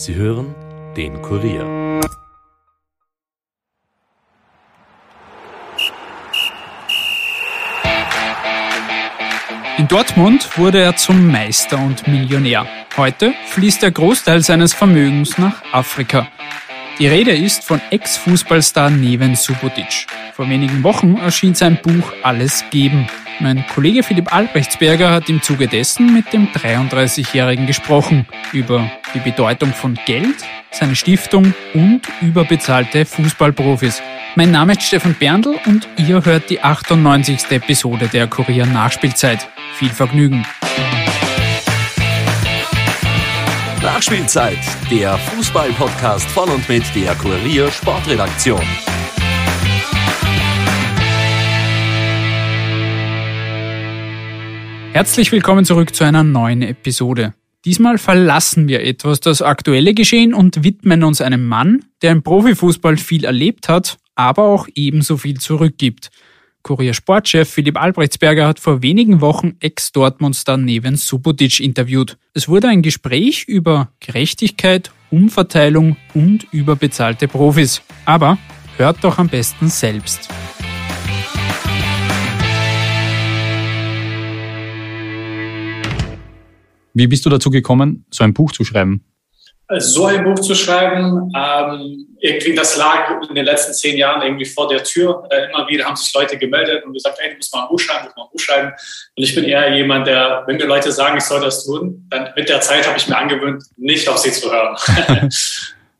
Sie hören den Kurier. In Dortmund wurde er zum Meister und Millionär. Heute fließt der Großteil seines Vermögens nach Afrika. Die Rede ist von Ex-Fußballstar Neven Subotic. Vor wenigen Wochen erschien sein Buch Alles geben. Mein Kollege Philipp Albrechtsberger hat im Zuge dessen mit dem 33-Jährigen gesprochen über die Bedeutung von Geld, seine Stiftung und überbezahlte Fußballprofis. Mein Name ist Stefan Berndl und ihr hört die 98. Episode der Kurier Nachspielzeit. Viel Vergnügen! Nachspielzeit, der Fußball-Podcast von und mit der Kurier Sportredaktion. Herzlich willkommen zurück zu einer neuen Episode. Diesmal verlassen wir etwas das aktuelle Geschehen und widmen uns einem Mann, der im Profifußball viel erlebt hat, aber auch ebenso viel zurückgibt. Kurier Sportchef Philipp Albrechtsberger hat vor wenigen Wochen Ex-Dortmund-Star Neven Subotic interviewt. Es wurde ein Gespräch über Gerechtigkeit, Umverteilung und überbezahlte Profis. Aber hört doch am besten selbst. Wie bist du dazu gekommen, so ein Buch zu schreiben? so ein Buch zu schreiben, ähm, irgendwie das lag in den letzten zehn Jahren irgendwie vor der Tür. Äh, immer wieder haben sich Leute gemeldet und gesagt, hey, du musst mal ein Buch schreiben, du musst mal ein Buch schreiben. Und ich bin eher jemand, der, wenn mir Leute sagen, ich soll das tun, dann mit der Zeit habe ich mir angewöhnt, nicht auf sie zu hören.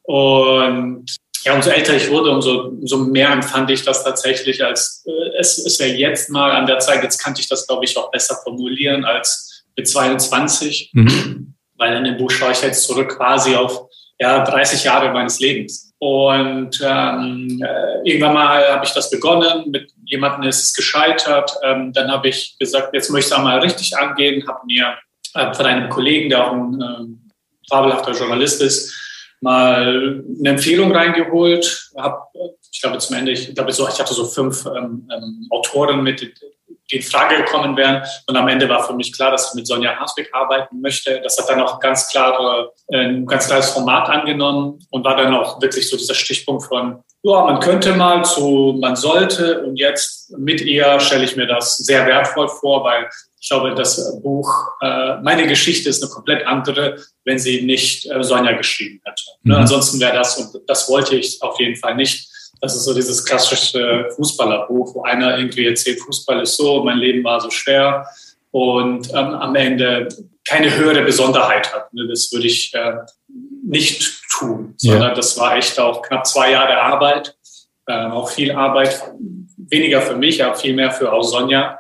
und ja, umso älter ich wurde, umso, umso mehr empfand ich das tatsächlich als, äh, es ist ja jetzt mal an der Zeit, jetzt kannte ich das, glaube ich, auch besser formulieren als mit 22. Mhm weil in dem Buch schaue ich jetzt zurück quasi auf ja, 30 Jahre meines Lebens. Und ähm, äh, irgendwann mal habe ich das begonnen, mit jemandem ist es gescheitert. Ähm, dann habe ich gesagt, jetzt möchte ich es einmal richtig angehen, habe mir äh, von einem Kollegen, der auch ein äh, fabelhafter Journalist ist, mal eine Empfehlung reingeholt. Hab, ich glaube zum Ende, ich glaube so, ich hatte so fünf ähm, ähm, Autoren mit, die in Frage gekommen wären. Und am Ende war für mich klar, dass ich mit Sonja Hasbeck arbeiten möchte. Das hat dann auch ganz klare, äh, ein ganz klares Format angenommen und war dann auch wirklich so dieser Stichpunkt von, ja, man könnte mal zu, man sollte. Und jetzt mit ihr stelle ich mir das sehr wertvoll vor, weil ich glaube, das Buch, äh, meine Geschichte ist eine komplett andere, wenn sie nicht äh, Sonja geschrieben hätte. Ne? Mhm. Ansonsten wäre das, und das wollte ich auf jeden Fall nicht, das ist so dieses klassische Fußballerbuch, wo einer irgendwie erzählt, Fußball ist so, mein Leben war so schwer und ähm, am Ende keine höhere Besonderheit hat. Ne? Das würde ich äh, nicht tun, sondern ja. das war echt auch knapp zwei Jahre Arbeit, äh, auch viel Arbeit, weniger für mich, aber viel mehr für auch Sonja,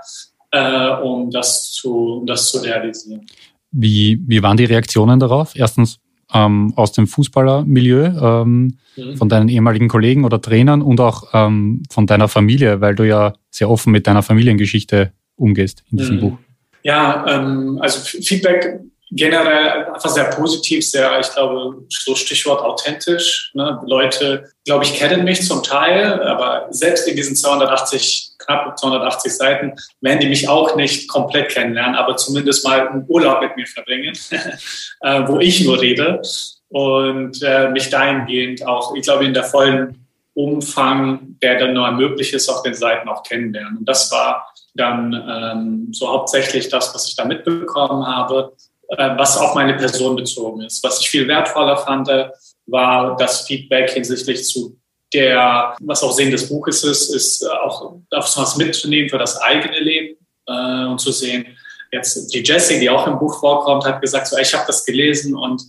äh, um, das zu, um das zu realisieren. Wie, wie waren die Reaktionen darauf? Erstens, ähm, aus dem Fußballermilieu, ähm, mhm. von deinen ehemaligen Kollegen oder Trainern und auch ähm, von deiner Familie, weil du ja sehr offen mit deiner Familiengeschichte umgehst in diesem mhm. Buch. Ja, ähm, also Feedback generell einfach sehr positiv, sehr, ich glaube, so Stichwort authentisch. Ne? Leute, glaube ich, kennen mich zum Teil, aber selbst in diesen 280, knapp 280 Seiten werden die mich auch nicht komplett kennenlernen, aber zumindest mal einen Urlaub mit mir verbringen, äh, wo ich nur rede und äh, mich dahingehend auch, ich glaube, in der vollen Umfang, der dann nur möglich ist, auf den Seiten auch kennenlernen. Und das war dann ähm, so hauptsächlich das, was ich da mitbekommen habe. Äh, was auf meine Person bezogen ist. Was ich viel wertvoller fand, war das Feedback hinsichtlich zu der, was auch Sinn des Buches ist, ist auch was mitzunehmen für das eigene Leben äh, und zu sehen. Jetzt die Jessie, die auch im Buch vorkommt, hat gesagt, so, ich habe das gelesen und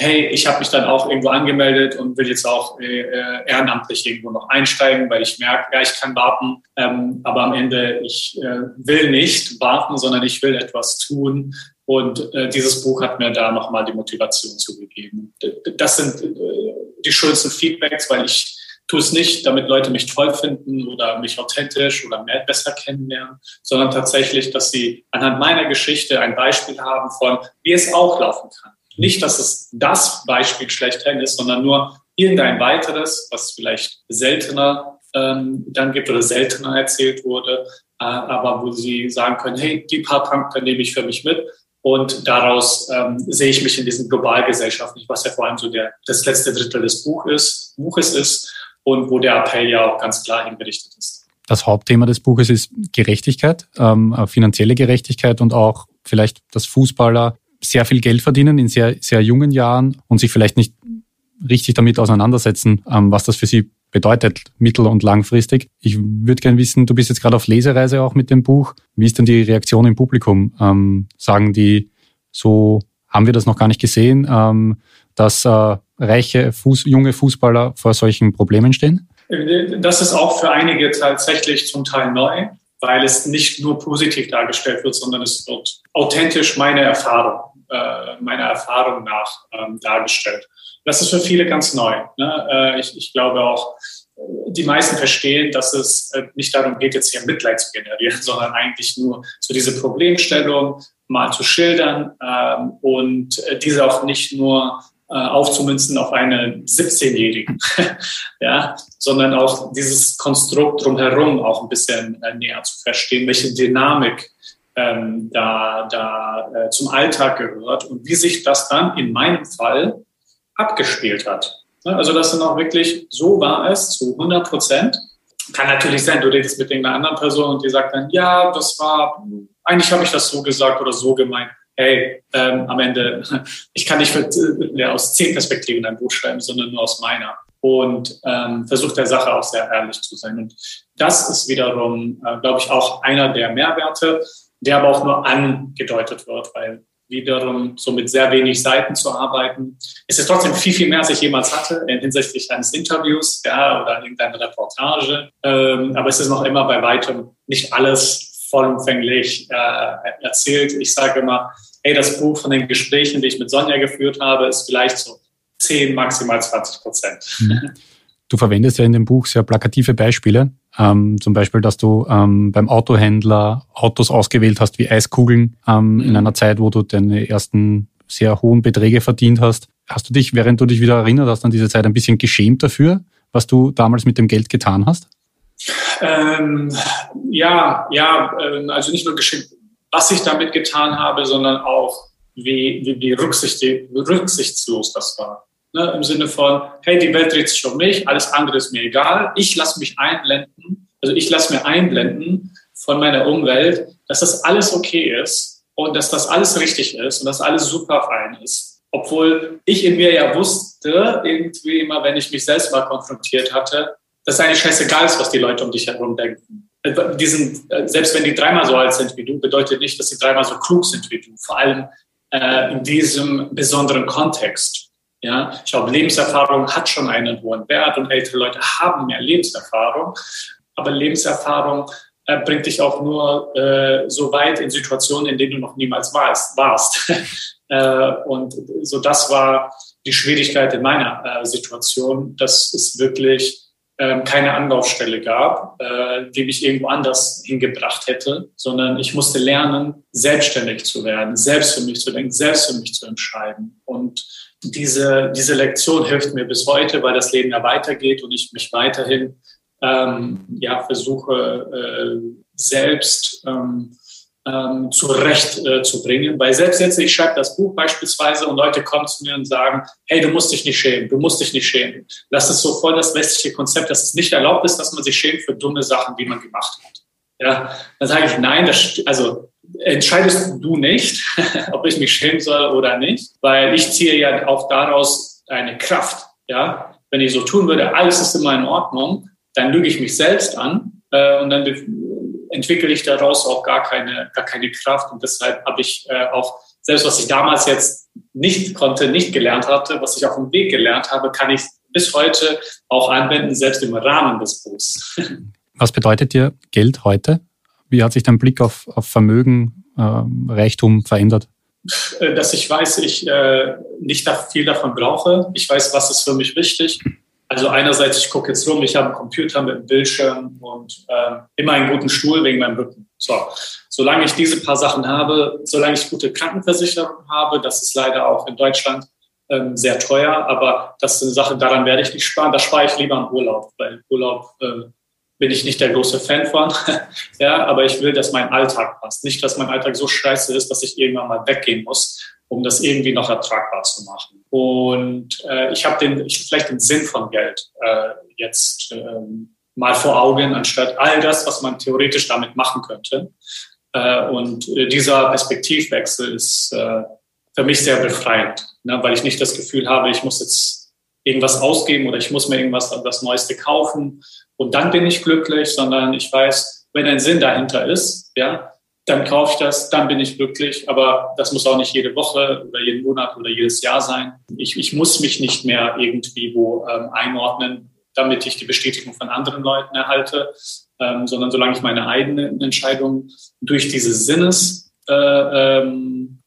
hey, ich habe mich dann auch irgendwo angemeldet und will jetzt auch äh, äh, ehrenamtlich irgendwo noch einsteigen, weil ich merke, ja, ich kann warten, ähm, aber am Ende, ich äh, will nicht warten, sondern ich will etwas tun, und äh, dieses Buch hat mir da nochmal die Motivation zugegeben. Das sind äh, die schönsten Feedbacks, weil ich tue es nicht, damit Leute mich toll finden oder mich authentisch oder mehr besser kennenlernen, sondern tatsächlich, dass sie anhand meiner Geschichte ein Beispiel haben von, wie es auch laufen kann. Nicht, dass es das Beispiel schlechthin ist, sondern nur irgendein weiteres, was vielleicht seltener ähm, dann gibt oder seltener erzählt wurde, äh, aber wo sie sagen können, hey, die paar Punkte nehme ich für mich mit Und daraus ähm, sehe ich mich in diesen Globalgesellschaften, was ja vor allem so der, das letzte Drittel des Buch ist, Buches ist und wo der Appell ja auch ganz klar hingerichtet ist. Das Hauptthema des Buches ist Gerechtigkeit, ähm, finanzielle Gerechtigkeit und auch vielleicht, dass Fußballer sehr viel Geld verdienen in sehr, sehr jungen Jahren und sich vielleicht nicht richtig damit auseinandersetzen, ähm, was das für sie bedeutet, mittel- und langfristig. Ich würde gerne wissen, du bist jetzt gerade auf Lesereise auch mit dem Buch. Wie ist denn die Reaktion im Publikum? Ähm, sagen die so, haben wir das noch gar nicht gesehen, ähm, dass äh, reiche, Fuß, junge Fußballer vor solchen Problemen stehen? Das ist auch für einige tatsächlich zum Teil neu, weil es nicht nur positiv dargestellt wird, sondern es wird authentisch meine Erfahrung, äh, meiner Erfahrung nach ähm, dargestellt. Das ist für viele ganz neu. Ne? Äh, ich, ich glaube auch, die meisten verstehen, dass es äh, nicht darum geht, jetzt hier Mitleid zu generieren, sondern eigentlich nur so diese Problemstellung mal zu schildern ähm, und äh, diese auch nicht nur äh, aufzumünzen auf eine 17-Jährigen, ja, sondern auch dieses Konstrukt drumherum auch ein bisschen äh, näher zu verstehen, welche Dynamik ähm, da, da äh, zum Alltag gehört und wie sich das dann in meinem Fall abgespielt hat. Also dass dann auch wirklich so war es zu 100 Prozent. Kann natürlich sein, du redest mit irgendeiner anderen Person und die sagt dann, ja, das war, eigentlich habe ich das so gesagt oder so gemeint hey, ähm, am Ende, ich kann nicht für, ja, aus zehn Perspektiven ein Buch schreiben, sondern nur aus meiner. Und ähm, versucht der Sache auch sehr ehrlich zu sein. Und das ist wiederum, äh, glaube ich, auch einer der Mehrwerte, der aber auch nur angedeutet wird, weil wiederum so mit sehr wenig Seiten zu arbeiten. Es ist trotzdem viel, viel mehr, als ich jemals hatte, hinsichtlich eines Interviews ja, oder irgendeiner Reportage. Ähm, aber es ist noch immer bei weitem nicht alles vollumfänglich äh, erzählt. Ich sage immer, hey, das Buch von den Gesprächen, die ich mit Sonja geführt habe, ist vielleicht so 10, maximal 20 Prozent. Mhm. Du verwendest ja in dem Buch sehr plakative Beispiele. Ähm, zum Beispiel, dass du ähm, beim Autohändler Autos ausgewählt hast wie Eiskugeln ähm, mhm. in einer Zeit, wo du deine ersten sehr hohen Beträge verdient hast. Hast du dich, während du dich wieder erinnert hast an diese Zeit, ein bisschen geschämt dafür, was du damals mit dem Geld getan hast? Ähm, ja, ja, ähm, also nicht nur geschämt, was ich damit getan habe, sondern auch, wie, wie, wie rücksichtslos das war. Ne, Im Sinne von, hey, die Welt dreht sich um mich, alles andere ist mir egal, ich lasse mich einblenden, also ich lasse mir einblenden von meiner Umwelt, dass das alles okay ist und dass das alles richtig ist und dass alles super fein ist. Obwohl ich in mir ja wusste, irgendwie immer, wenn ich mich selbst mal konfrontiert hatte, dass eigentlich scheißegal ist, was die Leute um dich herum denken die sind, äh, selbst wenn die dreimal so alt sind wie du, bedeutet nicht, dass sie dreimal so klug sind wie du. Vor allem äh, in diesem besonderen Kontext. Ja, ich glaube, Lebenserfahrung hat schon einen hohen Wert und ältere Leute haben mehr Lebenserfahrung. Aber Lebenserfahrung äh, bringt dich auch nur äh, so weit in Situationen, in denen du noch niemals warst. warst. äh, und so das war die Schwierigkeit in meiner äh, Situation, dass es wirklich ähm, keine Anlaufstelle gab, äh, die mich irgendwo anders hingebracht hätte, sondern ich musste lernen, selbstständig zu werden, selbst für mich zu denken, selbst für mich zu entscheiden. Und diese, diese Lektion hilft mir bis heute, weil das Leben ja weitergeht und ich mich weiterhin ähm, ja, versuche, äh, selbst ähm, ähm, zurecht äh, zu bringen. Weil selbst jetzt, ich schreibe das Buch beispielsweise und Leute kommen zu mir und sagen, hey, du musst dich nicht schämen, du musst dich nicht schämen. Das ist so voll das westliche Konzept, dass es nicht erlaubt ist, dass man sich schämt für dumme Sachen, die man gemacht hat. Ja, dann sage ich, nein, das, also entscheidest du nicht, ob ich mich schämen soll oder nicht, weil ich ziehe ja auch daraus eine Kraft. Ja, wenn ich so tun würde, alles ist immer in Ordnung, dann lüge ich mich selbst an äh, und dann entwickle ich daraus auch gar keine, gar keine Kraft. Und deshalb habe ich äh, auch, selbst was ich damals jetzt nicht konnte, nicht gelernt hatte, was ich auf dem Weg gelernt habe, kann ich bis heute auch anwenden, selbst im Rahmen des Buchs. Was bedeutet dir Geld heute? Wie hat sich dein Blick auf, auf Vermögen, äh, Reichtum verändert? Äh, dass ich weiß, ich äh, nicht viel davon brauche. Ich weiß, was ist für mich wichtig. Also einerseits, ich gucke jetzt rum, ich habe einen Computer mit einem Bildschirm und äh, immer einen guten Stuhl wegen meinem Rücken. So, solange ich diese paar Sachen habe, solange ich gute Krankenversicherung habe, das ist leider auch in Deutschland ähm, sehr teuer, aber das ist eine Sache, daran werde ich nicht sparen. Da spare ich lieber am Urlaub, weil Urlaub äh, bin ich nicht der große Fan von. ja, aber ich will, dass mein Alltag passt. Nicht, dass mein Alltag so scheiße ist, dass ich irgendwann mal weggehen muss, um das irgendwie noch ertragbar zu machen. Und äh, ich habe den, ich vielleicht den Sinn von Geld äh, jetzt ähm, mal vor Augen, anstatt all das, was man theoretisch damit machen könnte. Äh, und äh, dieser Perspektivwechsel ist äh, für mich sehr befreiend, ne, weil ich nicht das Gefühl habe, ich muss jetzt irgendwas ausgeben oder ich muss mir irgendwas das Neueste kaufen und dann bin ich glücklich, sondern ich weiß, wenn ein Sinn dahinter ist, ja, dann kaufe ich das, dann bin ich glücklich. Aber das muss auch nicht jede Woche oder jeden Monat oder jedes Jahr sein. Ich, ich muss mich nicht mehr irgendwie wo ähm, einordnen, damit ich die Bestätigung von anderen Leuten erhalte, ähm, sondern solange ich meine eigenen Entscheidungen durch diese Sinnesfilter äh, ähm,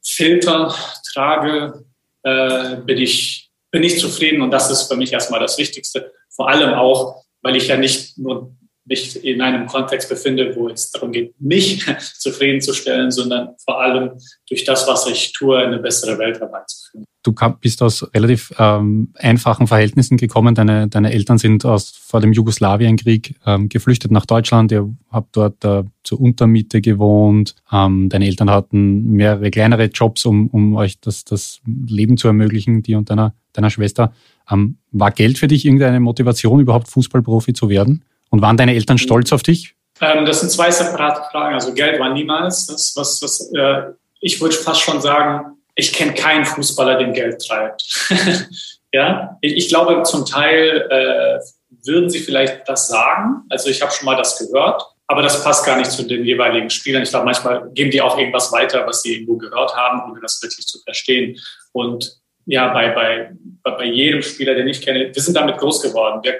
trage, äh, bin ich bin ich zufrieden und das ist für mich erstmal das Wichtigste. Vor allem auch, weil ich ja nicht nur mich in einem Kontext befinde, wo es darum geht, mich zufriedenzustellen, sondern vor allem durch das, was ich tue, eine bessere Welt herbeizuführen. Du bist aus relativ ähm, einfachen Verhältnissen gekommen. Deine, deine Eltern sind aus, vor dem Jugoslawienkrieg ähm, geflüchtet nach Deutschland. Ihr habt dort äh, zur Untermiete gewohnt. Ähm, deine Eltern hatten mehrere kleinere Jobs, um, um euch das, das Leben zu ermöglichen, die und deiner, deiner Schwester. Ähm, war Geld für dich irgendeine Motivation, überhaupt Fußballprofi zu werden? Und waren deine Eltern stolz auf dich? Ähm, das sind zwei separate Fragen. Also Geld war niemals das, was, was äh, ich würde fast schon sagen, ich kenne keinen Fußballer, den Geld treibt. ja, ich, ich, glaube zum Teil äh, würden sie vielleicht das sagen. Also ich habe schon mal das gehört, aber das passt gar nicht zu den jeweiligen Spielern. Ich glaube, manchmal geben die auch irgendwas weiter, was sie irgendwo gehört haben, ohne das wirklich zu verstehen. Und ja, bei, bei, bei jedem Spieler, den ich kenne, wir sind damit groß geworden. Wir,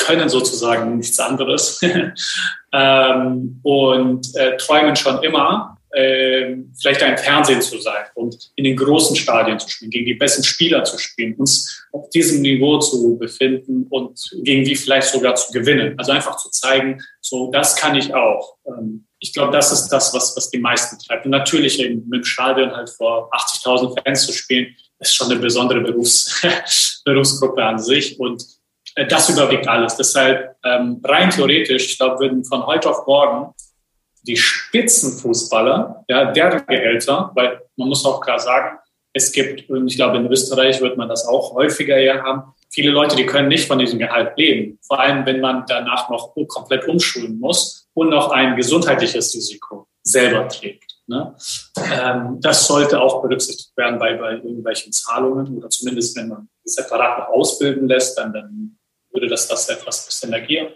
können sozusagen nichts anderes ähm, und äh, träumen schon immer, äh, vielleicht ein Fernsehen zu sein und in den großen Stadien zu spielen, gegen die besten Spieler zu spielen, uns auf diesem Niveau zu befinden und gegen die vielleicht sogar zu gewinnen. Also einfach zu zeigen, so das kann ich auch. Ähm, ich glaube, das ist das, was, was die meisten treibt. Und natürlich eben mit dem Stadion halt vor 80.000 Fans zu spielen, ist schon eine besondere Berufs Berufsgruppe an sich. Und das überwiegt alles. Deshalb ähm, rein theoretisch, ich glaube, würden von heute auf morgen die Spitzenfußballer, ja, deren Gehälter, weil man muss auch klar sagen, es gibt, und ich glaube, in Österreich wird man das auch häufiger eher haben, viele Leute, die können nicht von diesem Gehalt leben. Vor allem, wenn man danach noch komplett umschulen muss und noch ein gesundheitliches Risiko selber trägt. Ne? Ähm, das sollte auch berücksichtigt werden bei, bei irgendwelchen Zahlungen oder zumindest, wenn man separat noch ausbilden lässt, dann, dann würde das das etwas bisschen negieren.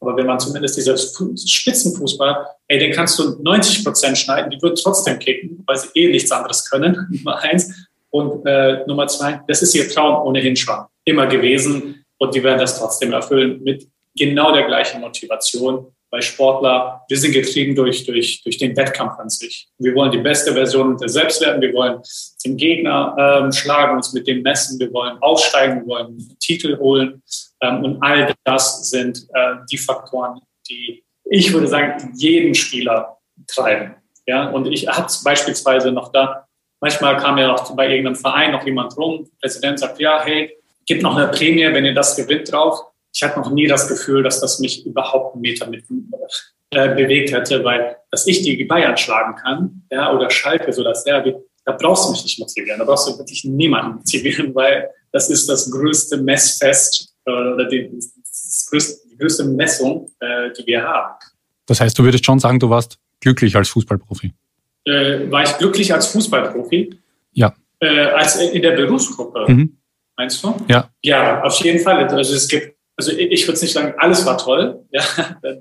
Aber wenn man zumindest dieser Spitzenfußball, ey, den kannst du 90 Prozent schneiden, die würden trotzdem kicken, weil sie eh nichts anderes können, Nummer eins. Und äh, Nummer zwei, das ist ihr Traum ohnehin schon immer gewesen und die werden das trotzdem erfüllen mit genau der gleichen Motivation. Bei Sportler, wir sind getrieben durch, durch, durch den Wettkampf an sich. Wir wollen die beste Version der selbst werden. Wir wollen den Gegner ähm, schlagen, uns mit dem messen. Wir wollen aufsteigen, wir wollen Titel holen. Ähm, und all das sind äh, die Faktoren, die ich würde sagen, jeden Spieler treiben. Ja, und ich habe beispielsweise noch da, manchmal kam ja auch bei irgendeinem Verein noch jemand rum, Präsident sagt, ja, hey, gib noch eine Prämie, wenn ihr das gewinnt drauf. Ich hatte noch nie das Gefühl, dass das mich überhaupt einen Meter mit äh, bewegt hätte, weil dass ich die Bayern schlagen kann, ja, oder Schalke, so dass der, da brauchst du mich nicht motivieren, da brauchst du wirklich niemanden motivieren, weil das ist das größte Messfest oder die, größte, die größte Messung, äh, die wir haben. Das heißt, du würdest schon sagen, du warst glücklich als Fußballprofi? Äh, war ich glücklich als Fußballprofi? Ja. Äh, als in der Berufsgruppe, mhm. meinst du? Ja. Ja, auf jeden Fall. Also es gibt, also ich würde nicht sagen, alles war toll. Ja,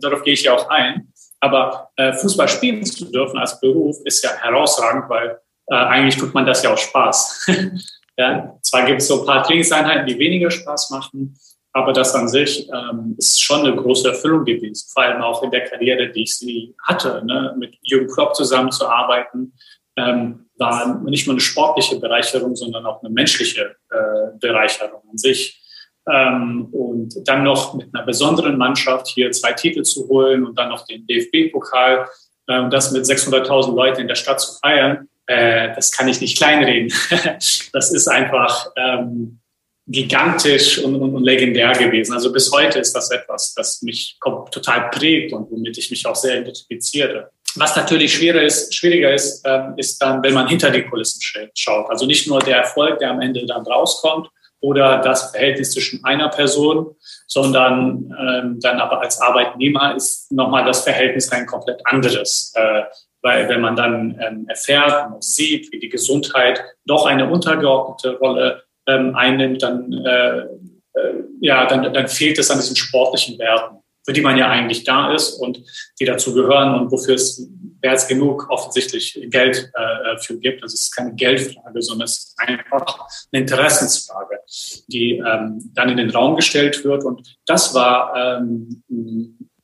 darauf gehe ich ja auch ein. Aber äh, Fußball spielen zu dürfen als Beruf ist ja herausragend, weil äh, eigentlich tut man das ja auch Spaß. ja, zwar gibt es so ein paar Trainingseinheiten, die weniger Spaß machen, aber das an sich ähm, ist schon eine große Erfüllung gewesen, vor allem auch in der Karriere, die ich sie hatte, ne? mit Jürgen Klopp zusammenzuarbeiten, ähm, war nicht nur eine sportliche Bereicherung, sondern auch eine menschliche äh, Bereicherung an sich. Ähm, und dann noch mit einer besonderen Mannschaft hier zwei Titel zu holen und dann noch den DFB-Pokal äh, und das mit 600.000 Leuten in der Stadt zu feiern, äh, das kann ich nicht kleinreden. das ist einfach, ähm, gigantisch und, und, und, legendär gewesen. Also bis heute ist das etwas, das mich total prägt und womit ich mich auch sehr identifiziere. Was natürlich schwieriger ist, schwieriger ist, ähm, ist dann, wenn man hinter die Kulissen schaut. Also nicht nur der Erfolg, der am Ende dann rauskommt oder das Verhältnis zwischen einer Person, sondern ähm, dann aber als Arbeitnehmer ist nochmal das Verhältnis ein komplett anderes. Äh, weil wenn man dann ähm, erfährt und sieht, wie die Gesundheit doch eine untergeordnete Rolle ähm, einnimmt, dann, äh, äh, ja, dann, dann fehlt es an diesen sportlichen Werten, für die man ja eigentlich da ist und die dazu gehören und wofür es mehr als genug offensichtlich Geld äh, für gibt. Also es ist keine Geldfrage, sondern es ist einfach eine Interessensfrage, die ähm, dann in den Raum gestellt wird. Und das war ähm,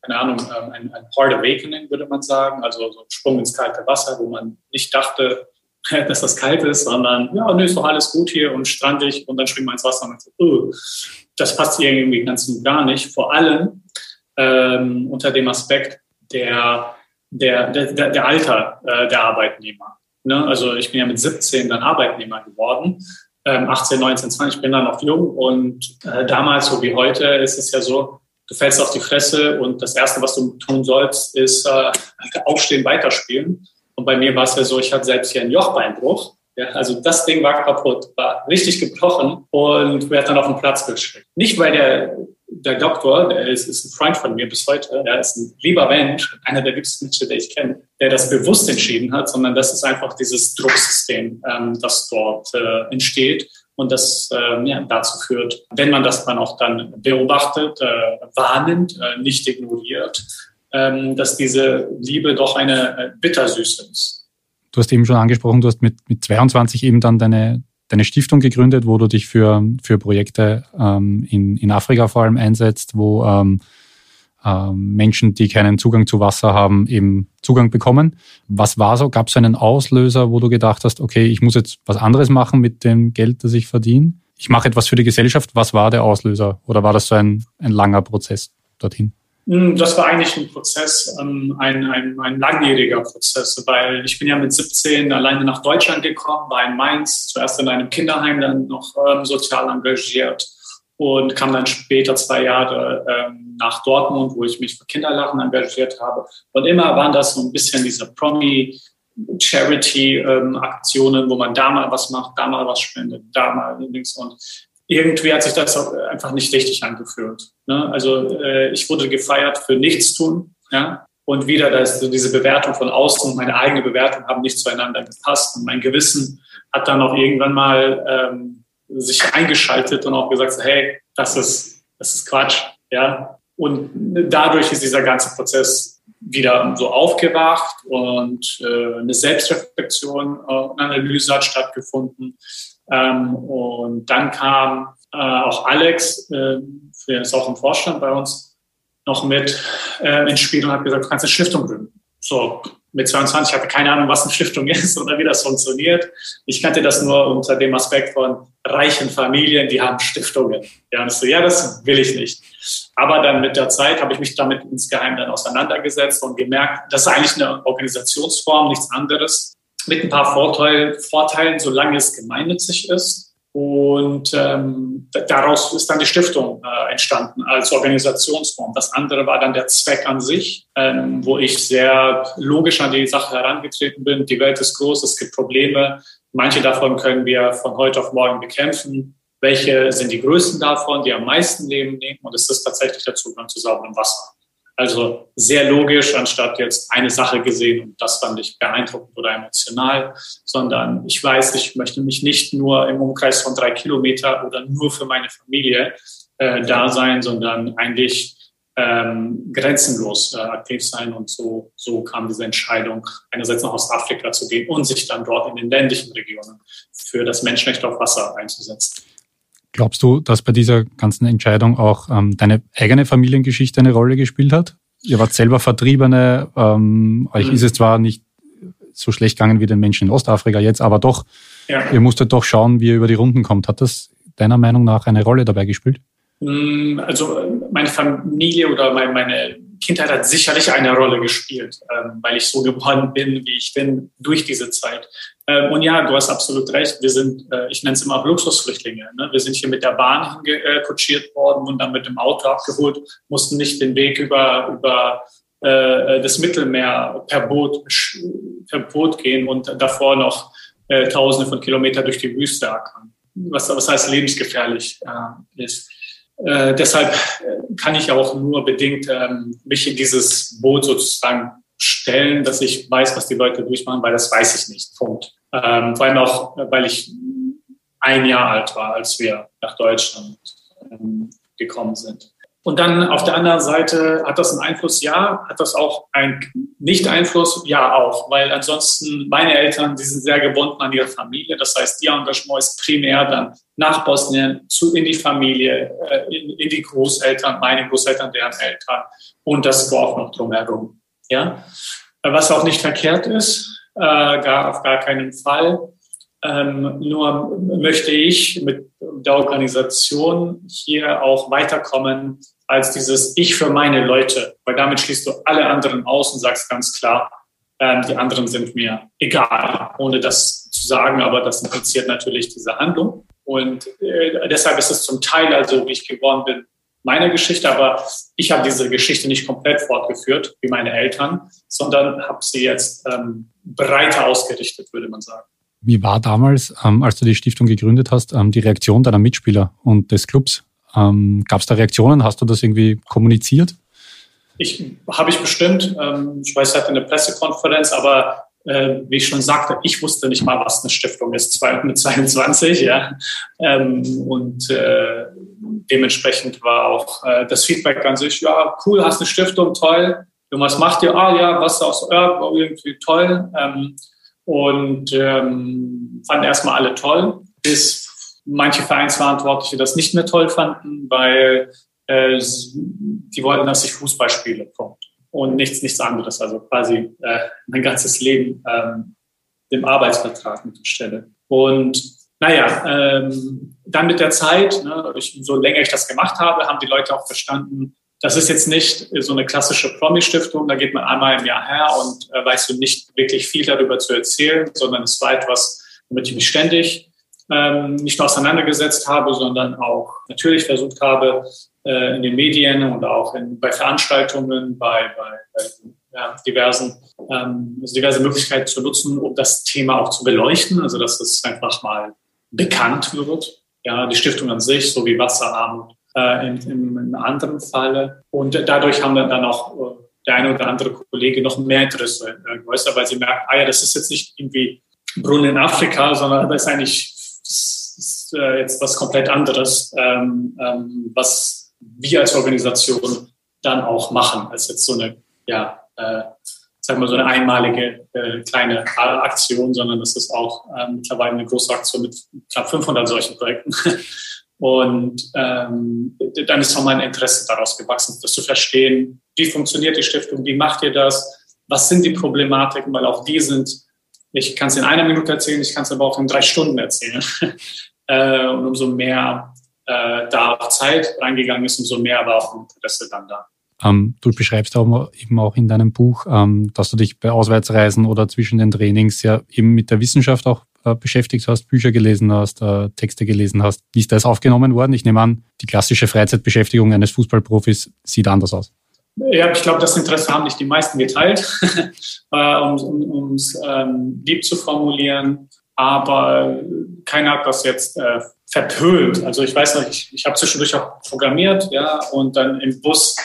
keine Ahnung, ähm, ein, ein Hard Awakening, würde man sagen, also so ein Sprung ins kalte Wasser, wo man nicht dachte, dass das kalt ist, sondern ja, nö, ist doch alles gut hier und strandig und dann springt man ins Wasser und man sagt, oh, das passt hier irgendwie ganz und gar nicht. Vor allem ähm, unter dem Aspekt der, der, der, der Alter äh, der Arbeitnehmer. Ne? Also ich bin ja mit 17 dann Arbeitnehmer geworden. Ähm, 18, 19, 20, ich bin dann noch jung und äh, damals, so wie heute, ist es ja so, du fällst auf die Fresse und das Erste, was du tun sollst, ist äh, aufstehen, weiterspielen. Und bei mir war es ja so, ich hatte selbst hier einen Jochbeinbruch. Ja, also das Ding war kaputt, war richtig gebrochen und werde dann auf den Platz geschickt. Nicht, weil der, der Doktor, der ist, ist ein Freund von mir bis heute, der ist ein lieber Mensch, einer der liebsten Menschen, der ich kenne, der das bewusst entschieden hat, sondern das ist einfach dieses Drucksystem, ähm, das dort äh, entsteht und das äh, ja, dazu führt, wenn man das dann auch dann beobachtet, äh, wahrnimmt, äh, nicht ignoriert, ähm, dass diese Liebe doch eine äh, bittersüße ist. Du hast eben schon angesprochen, du hast mit, mit 22 eben dann deine, deine Stiftung gegründet, wo du dich für, für Projekte ähm, in, in Afrika vor allem einsetzt, wo ähm, ähm, Menschen, die keinen Zugang zu Wasser haben, eben Zugang bekommen. Was war so? Gab es einen Auslöser, wo du gedacht hast, okay, ich muss jetzt was anderes machen mit dem Geld, das ich verdiene? Ich mache etwas für die Gesellschaft. Was war der Auslöser? Oder war das so ein, ein langer Prozess dorthin? Hm, das war eigentlich ein Prozess, ähm, ein, ein, ein langjähriger Prozess, weil ich bin ja mit 17 alleine nach Deutschland gekommen, war in Mainz, zuerst in einem Kinderheim, dann noch ähm, sozial engagiert und kam dann später zwei Jahre ähm, nach Dortmund, wo ich mich für Kinderlachen engagiert habe. Und immer waren das so ein bisschen diese Promi Charity-Aktionen, ähm, wo man da mal was macht, da mal was spendet, da mal links und irgendwie hat sich das einfach nicht richtig angefühlt. Ne? Also äh, ich wurde gefeiert für nichts tun, ja. Und wieder, dass so diese Bewertung von außen und meine eigene Bewertung haben nicht zueinander gepasst. Und mein Gewissen hat dann auch irgendwann mal ähm, sich eingeschaltet und auch gesagt, hey, das ist, das ist Quatsch. Ja? Und dadurch ist dieser ganze Prozess wieder so aufgewacht und äh, eine Selbstreflexion und Analyse hat stattgefunden. Ähm, und dann kam äh, auch Alex, äh, der ist auch im Vorstand bei uns, noch mit äh, ins Spiel und hat gesagt, du kannst eine Stiftung gründen. So, mit 22 hatte keine Ahnung, was eine Stiftung ist oder wie das funktioniert. Ich kannte das nur unter dem Aspekt von reichen Familien, die haben Stiftungen. Ja, und ich so, ja, das will ich nicht. Aber dann mit der Zeit habe ich mich damit insgeheim dann auseinandergesetzt und gemerkt, das ist eigentlich eine Organisationsform, nichts anderes, mit ein paar Vorteil, Vorteilen, solange es gemeinnützig ist. Und ähm, daraus ist dann die Stiftung äh, entstanden als Organisationsform. Das andere war dann der Zweck an sich, ähm, wo ich sehr logisch an die Sache herangetreten bin. Die Welt ist groß, es gibt Probleme. Manche davon können wir von heute auf morgen bekämpfen. Welche sind die größten davon, die am meisten Leben nehmen? Und es ist tatsächlich der Zugang zu sauberem Wasser. Also sehr logisch, anstatt jetzt eine Sache gesehen und das fand ich beeindruckend oder emotional, sondern ich weiß, ich möchte mich nicht nur im Umkreis von drei Kilometer oder nur für meine Familie äh, da sein, sondern eigentlich ähm, grenzenlos äh, aktiv sein. Und so, so kam diese Entscheidung, einerseits nach Ostafrika zu gehen und sich dann dort in den ländlichen Regionen für das Menschenrecht auf Wasser einzusetzen. Glaubst du, dass bei dieser ganzen Entscheidung auch ähm, deine eigene Familiengeschichte eine Rolle gespielt hat? Ihr wart selber Vertriebene, ähm, euch mhm. ist es zwar nicht so schlecht gegangen wie den Menschen in Ostafrika jetzt, aber doch, ja. ihr musstet doch schauen, wie ihr über die Runden kommt. Hat das deiner Meinung nach eine Rolle dabei gespielt? Mm, also meine Familie oder meine Kindheit hat sicherlich eine Rolle gespielt, ähm, weil ich so geworden bin, wie ich bin, durch diese Zeit. Ähm, und ja, du hast absolut recht. Wir sind, äh, ich nenne es immer Luxusflüchtlinge. Ne? Wir sind hier mit der Bahn kutschiert worden und dann mit dem Auto abgeholt, mussten nicht den Weg über, über äh, das Mittelmeer per Boot, per Boot gehen und davor noch äh, Tausende von Kilometern durch die Wüste ackern. Was, was heißt lebensgefährlich äh, ist. Äh, deshalb kann ich auch nur bedingt ähm, mich in dieses Boot sozusagen stellen, dass ich weiß, was die Leute durchmachen, weil das weiß ich nicht. Punkt. Ähm, vor allem auch, weil ich ein Jahr alt war, als wir nach Deutschland ähm, gekommen sind. Und dann auf der anderen Seite hat das einen Einfluss, ja, hat das auch einen Nicht-Einfluss, ja auch, weil ansonsten meine Eltern, die sind sehr gebunden an ihre Familie. Das heißt, ihr Engagement ist primär dann nach Bosnien zu in die Familie, äh, in, in die Großeltern, meine Großeltern, deren Eltern und das Dorf noch drumherum. Ja, was auch nicht verkehrt ist, äh, gar auf gar keinen Fall. Ähm, nur möchte ich mit der Organisation hier auch weiterkommen als dieses Ich für meine Leute, weil damit schließt du alle anderen aus und sagst ganz klar, ähm, die anderen sind mir egal, ohne das zu sagen, aber das impliziert natürlich diese Handlung. Und äh, deshalb ist es zum Teil also, wie ich geworden bin, meine Geschichte, aber ich habe diese Geschichte nicht komplett fortgeführt, wie meine Eltern, sondern habe sie jetzt ähm, breiter ausgerichtet, würde man sagen. Wie war damals, ähm, als du die Stiftung gegründet hast, ähm, die Reaktion deiner Mitspieler und des Clubs? Ähm, Gab es da Reaktionen? Hast du das irgendwie kommuniziert? Ich habe ich bestimmt. Ähm, ich weiß, hatte eine Pressekonferenz, aber äh, wie ich schon sagte, ich wusste nicht mal, was eine Stiftung ist, mit 22, ja. Ähm, und äh, dementsprechend war auch äh, das Feedback an sich, ja, cool, hast eine Stiftung, toll. Und was macht ihr? Ah ja, was aus ja, irgendwie toll. Ähm, und ähm, fanden erstmal alle toll, bis manche Vereinsverantwortliche das nicht mehr toll fanden, weil äh, die wollten, dass ich Fußball spiele. Punkt. Und nichts, nichts anderes. Also quasi äh, mein ganzes Leben ähm, dem Arbeitsvertrag mitstelle. Und naja, ähm, dann mit der Zeit, ne, ich, so länger ich das gemacht habe, haben die Leute auch verstanden, das ist jetzt nicht so eine klassische Promi-Stiftung, da geht man einmal im Jahr her und äh, weiß du nicht wirklich viel darüber zu erzählen, sondern es war etwas, womit ich mich ständig ähm, nicht nur auseinandergesetzt habe, sondern auch natürlich versucht habe, äh, in den Medien und auch in, bei Veranstaltungen, bei, bei, bei ja, diversen, ähm, also diverse Möglichkeiten zu nutzen, um das Thema auch zu beleuchten, also dass es einfach mal bekannt wird. Ja, die Stiftung an sich, so wie Wasserarmut äh, in, in, in anderen Falle. Und dadurch haben dann, dann auch äh, der eine oder andere Kollege noch mehr Interesse äh, geäußert, weil sie merken, ah ja, das ist jetzt nicht irgendwie Brunnen in Afrika, sondern das ist eigentlich äh, jetzt was komplett anderes, ähm, ähm, was wir als Organisation dann auch machen, als jetzt so eine, ja, äh, sagen wir so eine einmalige äh, kleine Aktion, sondern das ist auch äh, mittlerweile eine große Aktion mit knapp 500 solchen Projekten. Und ähm, dann ist auch mein Interesse daraus gewachsen, das zu verstehen, wie funktioniert die Stiftung, wie macht ihr das, was sind die Problematiken, weil auch die sind, ich kann es in einer Minute erzählen, ich kann es aber auch in drei Stunden erzählen. äh, und umso mehr äh, da auch Zeit reingegangen ist, umso mehr war auch Interesse dann da. Ähm, du beschreibst aber eben auch in deinem Buch, ähm, dass du dich bei Auswärtsreisen oder zwischen den Trainings ja eben mit der Wissenschaft auch äh, beschäftigt hast, Bücher gelesen hast, äh, Texte gelesen hast. Wie ist das aufgenommen worden? Ich nehme an, die klassische Freizeitbeschäftigung eines Fußballprofis sieht anders aus. Ja, ich glaube, das Interesse haben nicht die meisten geteilt, äh, um es ähm, lieb zu formulieren. Aber keiner hat das jetzt äh, verpönt. Also ich weiß noch, ich, ich habe zwischendurch auch programmiert, ja, und dann im Bus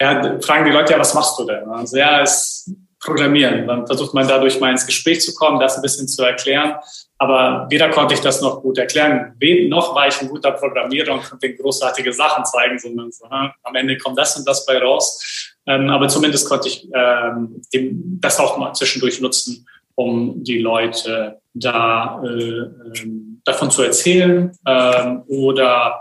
ja, fragen die Leute ja, was machst du denn? Also ja, es Programmieren. Dann versucht man dadurch mal ins Gespräch zu kommen, das ein bisschen zu erklären. Aber weder konnte ich das noch gut erklären, noch war ich ein guter Programmierer und konnte großartige Sachen zeigen, sondern so, am Ende kommt das und das bei raus. Ähm, aber zumindest konnte ich ähm, das auch mal zwischendurch nutzen, um die Leute da äh, ähm, davon zu erzählen ähm, oder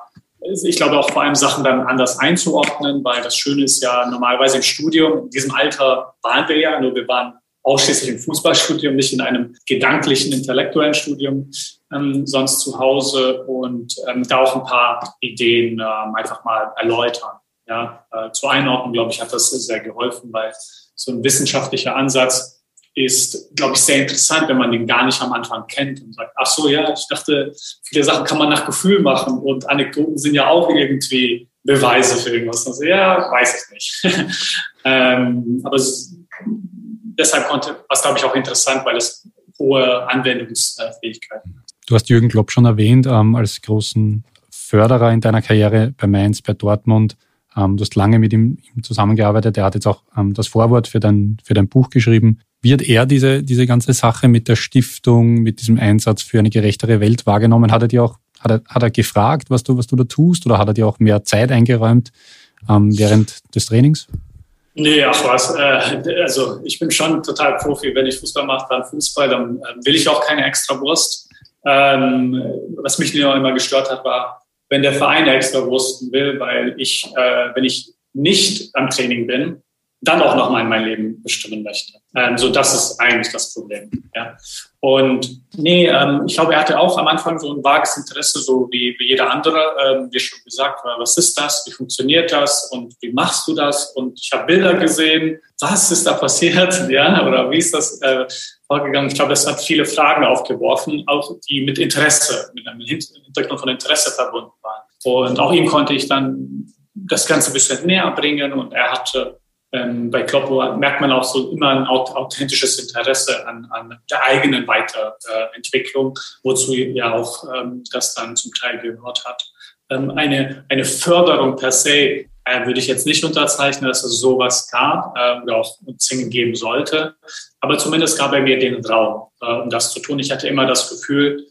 ich glaube auch vor allem Sachen dann anders einzuordnen, weil das Schöne ist ja normalerweise im Studium, in diesem Alter waren wir ja, nur wir waren ausschließlich im Fußballstudium, nicht in einem gedanklichen, intellektuellen Studium, ähm, sonst zu Hause und ähm, da auch ein paar Ideen ähm, einfach mal erläutern. Ja, äh, zur Einordnung, glaube ich, hat das sehr geholfen, weil so ein wissenschaftlicher Ansatz ist, glaube ich, sehr interessant, wenn man den gar nicht am Anfang kennt und sagt, ach so, ja, ich dachte, viele Sachen kann man nach Gefühl machen und Anekdoten sind ja auch irgendwie Beweise für irgendwas. Also, ja, weiß ich nicht. ähm, aber es, deshalb konnte, was glaube ich auch interessant, weil es hohe Anwendungsfähigkeit hat. Du hast Jürgen Klopp schon erwähnt ähm, als großen Förderer in deiner Karriere bei Mainz, bei Dortmund. Ähm, du hast lange mit ihm, ihm, zusammengearbeitet. Er hat jetzt auch ähm, das Vorwort für dein, für dein Buch geschrieben. Hat er diese, diese ganze Sache mit der Stiftung, mit diesem Einsatz für eine gerechtere Welt wahrgenommen? Hat er dir auch, hat er, hat er gefragt, was du, was du da tust, oder hat er dir auch mehr Zeit eingeräumt ähm, während des Trainings? Nee, ach was. Äh, also ich bin schon total Profi. Wenn ich Fußball mache, dann Fußball, dann äh, will ich auch keine extra Wurst. Ähm, was mich nur immer gestört hat, war, wenn der Verein extra Wursten will, weil ich, äh, wenn ich nicht am Training bin, dann auch nochmal in mein Leben bestimmen möchte. Ähm, so, das ist eigentlich das Problem. Ja. Und nee, ähm, ich glaube, er hatte auch am Anfang so ein vages Interesse, so wie, wie jeder andere, ähm, wie schon gesagt, was ist das, wie funktioniert das und wie machst du das? Und ich habe Bilder gesehen, was ist da passiert, ja, oder wie ist das äh, vorgegangen? Ich glaube, das hat viele Fragen aufgeworfen, auch die mit Interesse, mit einem Hintergrund von Interesse verbunden waren. Und auch ihm konnte ich dann das Ganze ein bisschen näher bringen und er hatte ähm, bei Kloppo merkt man auch so immer ein authentisches Interesse an, an der eigenen Weiterentwicklung, wozu ja auch ähm, das dann zum Teil gehört hat. Ähm, eine, eine Förderung per se äh, würde ich jetzt nicht unterzeichnen, dass es sowas gab äh, oder auch zwingend geben sollte. Aber zumindest gab er mir den Raum, äh, um das zu tun. Ich hatte immer das Gefühl,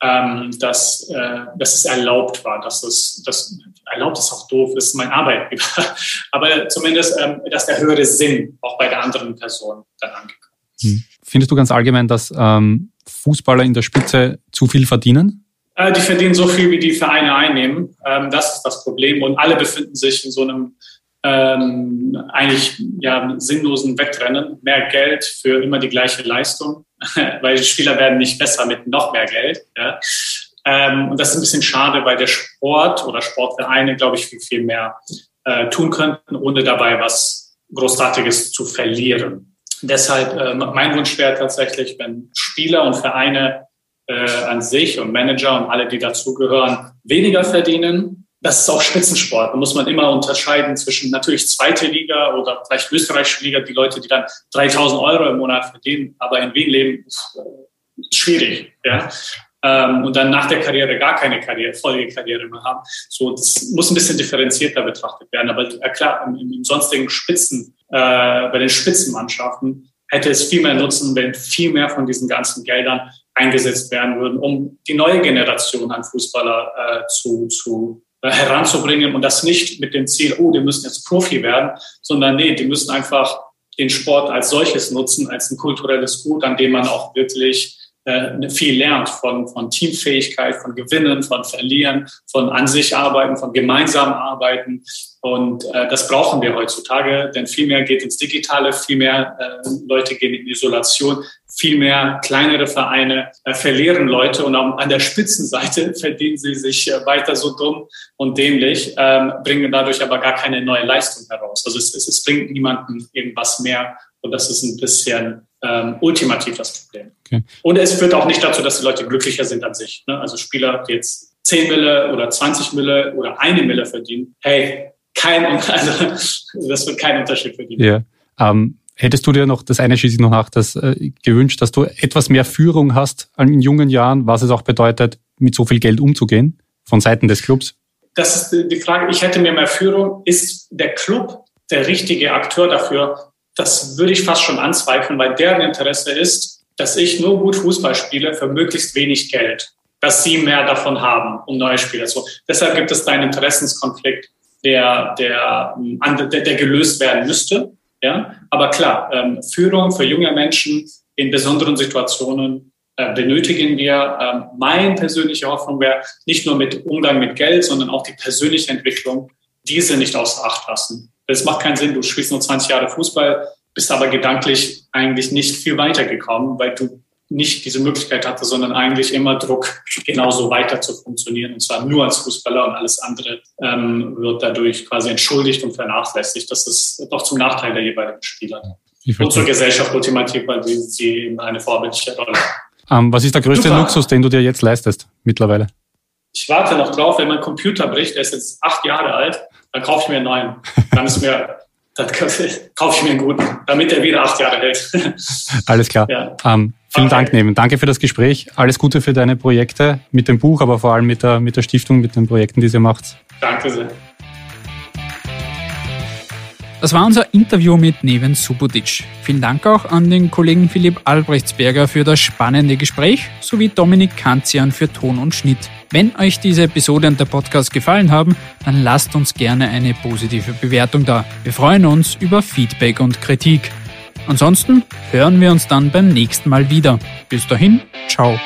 ähm, dass, äh, dass es erlaubt war, dass es, dass erlaubt ist auch doof, ist mein Arbeitgeber, aber zumindest, ähm, dass der höhere Sinn auch bei der anderen Person dann angekommen ist. Hm. Findest du ganz allgemein, dass ähm, Fußballer in der Spitze zu viel verdienen? Äh, die verdienen so viel, wie die Vereine einnehmen. Ähm, das ist das Problem und alle befinden sich in so einem ähm, eigentlich ja, sinnlosen Wettrennen. Mehr Geld für immer die gleiche Leistung. weil die Spieler werden nicht besser mit noch mehr Geld. Ja. Ähm, und das ist ein bisschen schade, weil der Sport oder Sportvereine, glaube ich, viel, viel mehr äh, tun könnten, ohne dabei was Großartiges zu verlieren. Deshalb äh, mein Wunsch wäre tatsächlich, wenn Spieler und Vereine äh, an sich und Manager und alle, die dazugehören, weniger verdienen. Das ist auch Spitzensport. Da muss man immer unterscheiden zwischen natürlich zweite Liga oder vielleicht österreichische Liga, die Leute, die dann 3000 Euro im Monat verdienen, aber in Wien leben, ist, äh, schwierig. Ja? ähm, und dann nach der Karriere gar keine Karriere, Folgekarriere mehr haben. So, das muss ein bisschen differenzierter betrachtet werden. Aber äh, klar, im, im sonstigen Spitzen, äh, bei den Spitzenmannschaften hätte es viel mehr Nutzen, wenn viel mehr von diesen ganzen Geldern eingesetzt werden würden, um die neue Generation an Fußballer äh, zu, zu heranzubringen und das nicht mit dem Ziel, oh, die müssen jetzt Profi werden, sondern nee, die müssen einfach den Sport als solches nutzen, als ein kulturelles Gut, an dem man auch wirklich äh, viel lernt von, von Teamfähigkeit, von Gewinnen, von Verlieren, von an sich arbeiten, von gemeinsam arbeiten. Und äh, das brauchen wir heutzutage, denn viel mehr geht ins Digitale, viel mehr äh, Leute gehen in Isolation, viel mehr kleinere Vereine äh, verlieren Leute und an der Spitzenseite verdienen sie sich äh, weiter so dumm und dämlich, ähm, bringen dadurch aber gar keine neue Leistung heraus. Also es, es, es bringt niemandem irgendwas mehr und das ist ein bisschen ähm, ultimativ das Problem. Okay. Und es führt auch nicht dazu, dass die Leute glücklicher sind an sich. Ne? Also Spieler, die jetzt 10 Mille oder 20 Mille oder eine Mille verdienen, hey, kein, also das wird kein Unterschied für die. Ja. Ähm, hättest du dir noch, das eine schließe ich noch nach, das äh, gewünscht, dass du etwas mehr Führung hast in jungen Jahren, was es auch bedeutet, mit so viel Geld umzugehen von Seiten des Clubs? Das ist die Frage. Ich hätte mir mehr Führung. Ist der Club der richtige Akteur dafür, das würde ich fast schon anzweifeln, weil deren Interesse ist, dass ich nur gut Fußball spiele für möglichst wenig Geld, dass sie mehr davon haben, um neue Spieler zu. Deshalb gibt es da einen Interessenskonflikt, der, der, der, der gelöst werden müsste. Ja, aber klar, ähm, Führung für junge Menschen in besonderen Situationen äh, benötigen wir. Ähm, meine persönliche Hoffnung wäre nicht nur mit Umgang mit Geld, sondern auch die persönliche Entwicklung, diese nicht außer Acht lassen. Es macht keinen Sinn, du spielst nur 20 Jahre Fußball, bist aber gedanklich eigentlich nicht viel weitergekommen, weil du nicht diese Möglichkeit hatte, sondern eigentlich immer Druck, genauso weiter zu funktionieren, und zwar nur als Fußballer und alles andere ähm, wird dadurch quasi entschuldigt und vernachlässigt. Das ist doch zum Nachteil der jeweiligen Spieler. und zur Gesellschaft ultimativ, weil sie, sie eben eine vorbildliche Rolle ähm, Was ist der größte Super. Luxus, den du dir jetzt leistest mittlerweile? Ich warte noch drauf, wenn mein Computer bricht, der ist jetzt acht Jahre alt, dann kaufe ich mir einen neuen. Dann ist mir dann kaufe ich mir einen guten, damit er wieder acht Jahre hält. Alles klar. Ja. Ähm, vielen okay. Dank, Neven. Danke für das Gespräch. Alles Gute für deine Projekte mit dem Buch, aber vor allem mit der, mit der Stiftung, mit den Projekten, die ihr macht. Danke sehr. Das war unser Interview mit Neven Subotic. Vielen Dank auch an den Kollegen Philipp Albrechtsberger für das spannende Gespräch sowie Dominik Kanzian für Ton und Schnitt. Wenn euch diese Episode und der Podcast gefallen haben, dann lasst uns gerne eine positive Bewertung da. Wir freuen uns über Feedback und Kritik. Ansonsten hören wir uns dann beim nächsten Mal wieder. Bis dahin, ciao.